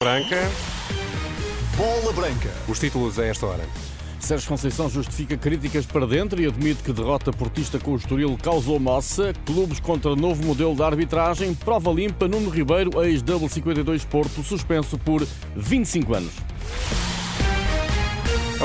Branca. Bola Branca. Os títulos a esta hora. Sérgio Conceição justifica críticas para dentro e admite que derrota portista com o Estoril causou moça. Clubes contra novo modelo de arbitragem. Prova limpa. Nuno Ribeiro, ex-W52 Porto, suspenso por 25 anos.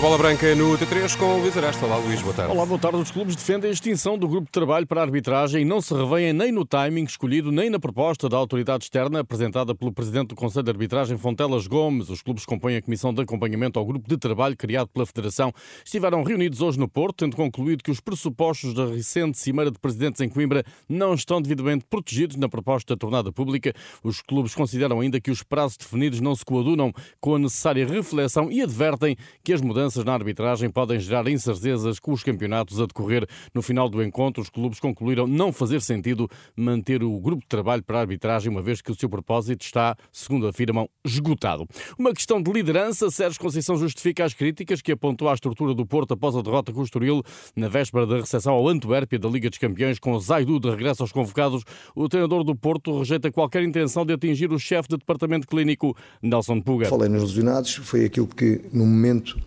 Bola branca no T3 com o Luís Arasta. Olá, Luís, boa tarde. Olá, boa tarde. Os clubes defendem a extinção do grupo de trabalho para a arbitragem e não se revêem nem no timing escolhido, nem na proposta da autoridade externa apresentada pelo presidente do Conselho de Arbitragem, Fontelas Gomes. Os clubes compõem a comissão de acompanhamento ao grupo de trabalho criado pela Federação. Estiveram reunidos hoje no Porto, tendo concluído que os pressupostos da recente Cimeira de Presidentes em Coimbra não estão devidamente protegidos na proposta tornada pública. Os clubes consideram ainda que os prazos definidos não se coadunam com a necessária reflexão e advertem que as mudanças mudanças na arbitragem podem gerar incertezas com os campeonatos a decorrer. No final do encontro, os clubes concluíram não fazer sentido manter o grupo de trabalho para a arbitragem, uma vez que o seu propósito está, segundo afirmam, esgotado. Uma questão de liderança, Sérgio Conceição justifica as críticas que apontou à estrutura do Porto após a derrota com o Estoril na véspera da recepção ao Antuérpia da Liga dos Campeões, com Zaidu de regresso aos convocados. O treinador do Porto rejeita qualquer intenção de atingir o chefe de departamento clínico, Nelson Puga. Falei nos lesionados, foi aquilo que no momento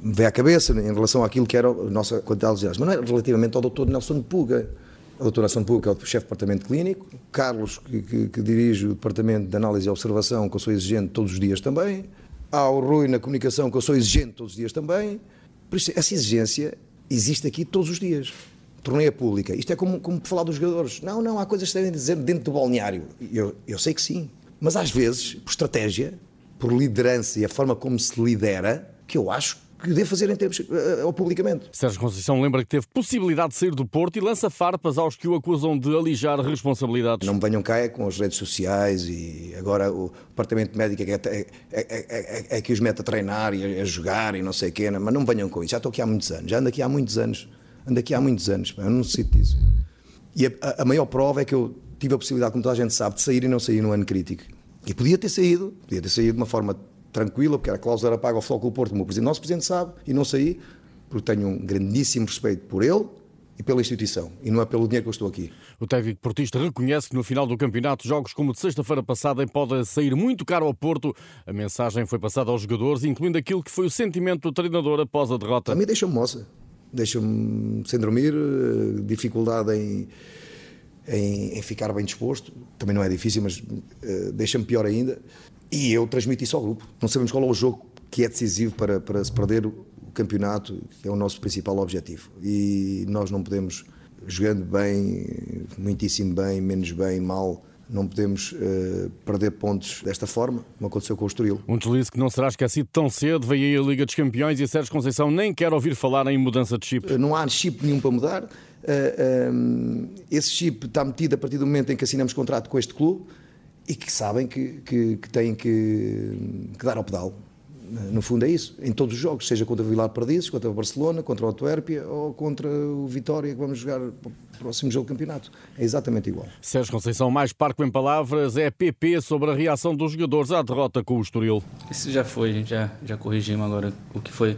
me veio à cabeça em relação àquilo que era a nossa quantidade de lesionados, mas não é relativamente ao Dr. Nelson Puga. O Dr. Nelson Puga, que é o chefe do departamento clínico, Carlos, que, que, que, dirige o departamento de análise e observação, que eu sou exigente todos os dias também, há o Rui na comunicação, que eu sou exigente todos os dias também. Por isso, essa exigência existe aqui todos os dias. Torneia pública. Isto é como, como falar dos jogadores. Não, não, há coisas que devem dizer dentro do balneário. Eu, eu sei que sim. Mas às vezes, por estratégia, por liderança e a forma como se lidera, que eu acho que deve fazer em termos uh, publicamente. Sérgio Conceição lembra que teve possibilidade de sair do Porto e lança farpas aos que o acusam de alijar responsabilidades. Não me venham cá é com as redes sociais e agora o departamento médico é, é, é, é que os mete a treinar e a, jogar e não sei o quê, mas não me venham com isso. Já estou aqui há muitos anos, já ando aqui há muitos anos, ando aqui há muitos anos, eu não necessito disso. E a, a maior prova é que eu tive a possibilidade, como toda a gente sabe, de sair e não sair no ano crítico. E podia ter saído, podia ter saído de uma forma tranquila, porque a cláusula era paga ao Futebol Porto, como o presidente, nosso presidente sabe, e não saí, porque tenho um grandíssimo respeito por ele e pela instituição, e não é pelo dinheiro que eu estou aqui. O técnico portista reconhece que no final do campeonato, jogos como de sexta-feira passada podem sair muito caro ao Porto. A mensagem foi passada aos jogadores, incluindo aquilo que foi o sentimento do treinador após a derrota. A mim deixa-me moça, deixa-me sem dormir, eh, dificuldade em, em, em, ficar bem disposto. Também não é difícil, mas uh, deixa-me pior ainda. E eu transmito isso ao grupo. Não sabemos qual é o jogo que é decisivo para, para se perder o campeonato, que é o nosso principal objetivo. E nós não podemos, jogando bem, muitíssimo bem, menos bem, mal, não podemos uh, perder pontos desta forma, como aconteceu com o Estoril. Um deslize que não será esquecido tão cedo. Veio aí a Liga dos Campeões e a Sérgio Conceição nem quer ouvir falar em mudança de chip. Não há chip nenhum para mudar. Uh, eh, um, eh, esse chip está metido a partir do momento em que assinamos contrato com este clube e que sabem que, que, que têm que, que, dar ao pedal. No fundo é isso, em todos os jogos, seja contra o Vilar Perdizes, contra o Barcelona, contra o Antuérpia ou contra o Vitória, que vamos jogar para o próximo jogo do campeonato. É exatamente igual. Sérgio Conceição, mais parco em palavras, é PP sobre a reação dos jogadores à derrota com o Estoril. Isso já foi, já, já corrigimos agora o que foi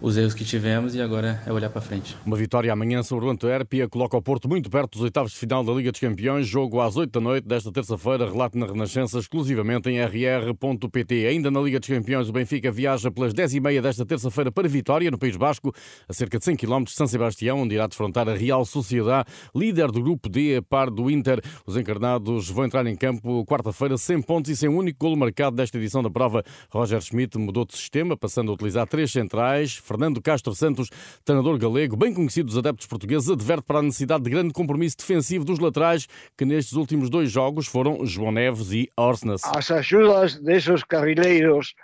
os erros que tivemos e agora é olhar para frente. Uma vitória amanhã sobre o Antuérpia coloca o Porto muito perto dos oitavos de final da Liga dos Campeões, jogo às 8 da noite desta terça-feira, relato na Renascença exclusivamente em rr.pt. Ainda na Liga dos Campeões, o Benfica viaja pelas 10h30 desta terça-feira para Vitória, no País Basco, a cerca de 100 km de São Sebastião, onde irá defrontar a Real Sociedade, líder do grupo D, a par do Inter. Os encarnados vão entrar em campo quarta-feira sem pontos e sem um único golo marcado desta edição da prova. Roger Schmidt mudou de sistema, passando a utilizar três centrais, Fernando Castro Santos, treinador galego, bem conhecido dos adeptos portugueses, adverte para a necessidade de grande compromisso defensivo dos laterais, que nestes últimos dois jogos foram João Neves e Orsnes. As ajudas desses carrileiros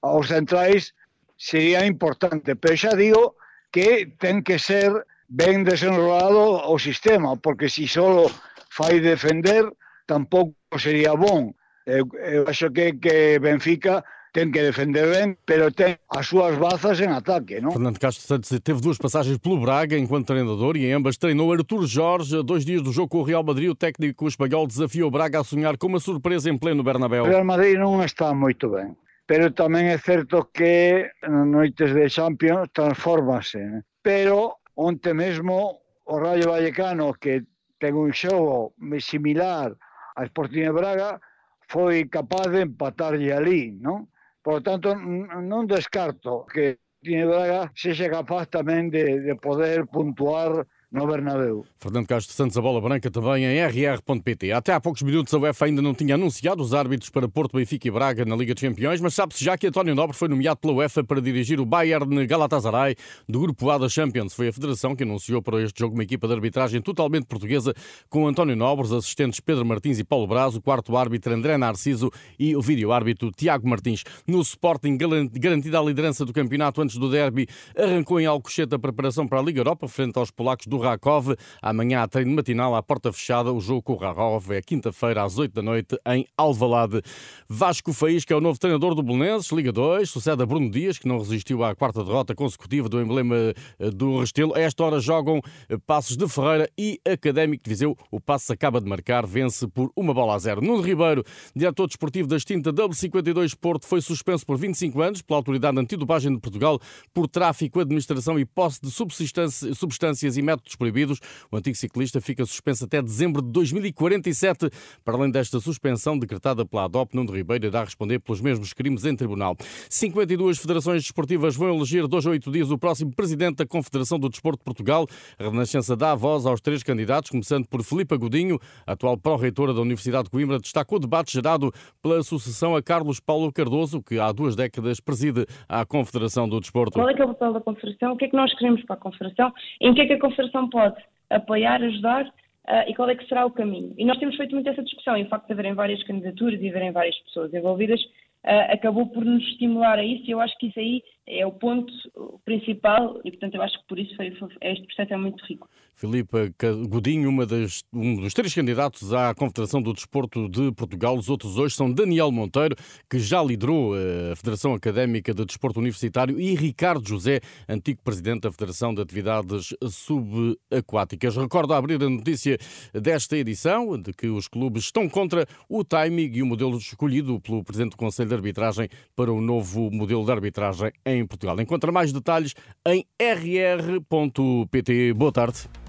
aos centrais seria importante, pero xa digo que ten que ser ben desenrolado o sistema, porque se solo fai defender, tampouco sería bon. Eu, eu acho que, que Benfica tem que defender bem, pero tem as suas bazas em ataque, não? Fernando Castro Santos teve duas passagens pelo Braga enquanto treinador e em ambas treinou Artur Jorge. Dois dias do jogo com o Real Madrid, o técnico espanhol desafiou o Braga a sonhar com uma surpresa em pleno Bernabéu. O Real Madrid não está muito bem, pero também é certo que nas noites de Champions transforma-se. Pero ontem mesmo o Rayo Vallecano, que tem um jogo similar a Sporting de Braga, foi capaz de empatar-lhe ali, não? Portanto, não descarto que Tine Braga seja capaz também de, de poder pontuar no Bernabéu. Fernando Castro Santos, a bola branca também em rr.pt. Até há poucos minutos a UEFA ainda não tinha anunciado os árbitros para Porto, Benfica e Braga na Liga dos Campeões, mas sabe-se já que António Nobre foi nomeado pela UEFA para dirigir o Bayern Galatasaray do grupo A da Champions. Foi a federação que anunciou para este jogo uma equipa de arbitragem totalmente portuguesa com António Nobre, os assistentes Pedro Martins e Paulo Braz, o quarto árbitro André Narciso e o vídeo-árbitro Tiago Martins. No Sporting, garantida a liderança do campeonato antes do derby, arrancou em Alcochete a preparação para a Liga Europa frente aos polacos do Rakov. Amanhã há treino matinal à porta fechada. O jogo com o Rakov é quinta-feira às 8 da noite em Alvalade. Vasco Faísca é o novo treinador do Belenenses, Liga 2. Sucede a Bruno Dias, que não resistiu à quarta derrota consecutiva do emblema eh, do Restelo. A esta hora jogam eh, Passos de Ferreira e Académico de Viseu. O Passos acaba de marcar, vence por uma bola a zero. Nuno Ribeiro, diretor desportivo da extinta W52 Porto, foi suspenso por 25 anos pela Autoridade Antidopagem de Portugal por tráfico, administração e posse de substâncias e métodos proibidos. O antigo ciclista fica suspenso até dezembro de 2047. Para além desta suspensão decretada pela ADOP, Nuno Ribeiro irá responder pelos mesmos crimes em tribunal. 52 federações desportivas vão eleger dois a oito dias o próximo presidente da Confederação do Desporto de Portugal. A Renascença dá a voz aos três candidatos, começando por Filipe Godinho, atual pró-reitora da Universidade de Coimbra, destacou o debate gerado pela sucessão a Carlos Paulo Cardoso, que há duas décadas preside a Confederação do Desporto. Qual é, é o papel da Confederação? O que é que nós queremos para a Confederação? Em que é que a Confederação pode apoiar, ajudar uh, e qual é que será o caminho. E nós temos feito muito essa discussão e o facto de haverem várias candidaturas e haverem várias pessoas envolvidas uh, acabou por nos estimular a isso e eu acho que isso aí é o ponto principal e, portanto, eu acho que por isso foi, foi, este processo é muito rico. Filipe Godinho, uma das, um dos três candidatos à Confederação do Desporto de Portugal. Os outros hoje são Daniel Monteiro, que já liderou eh, a Federação Académica de Desporto Universitário, e Ricardo José, antigo presidente da Federação de Atividades Subaquáticas. Recordo abrir a notícia desta edição de que os clubes estão contra o timing e o modelo escolhido pelo Presidente do Conselho de Arbitragem para o novo modelo de arbitragem em Portugal. Encontra mais detalhes em rr.pt. Boa tarde.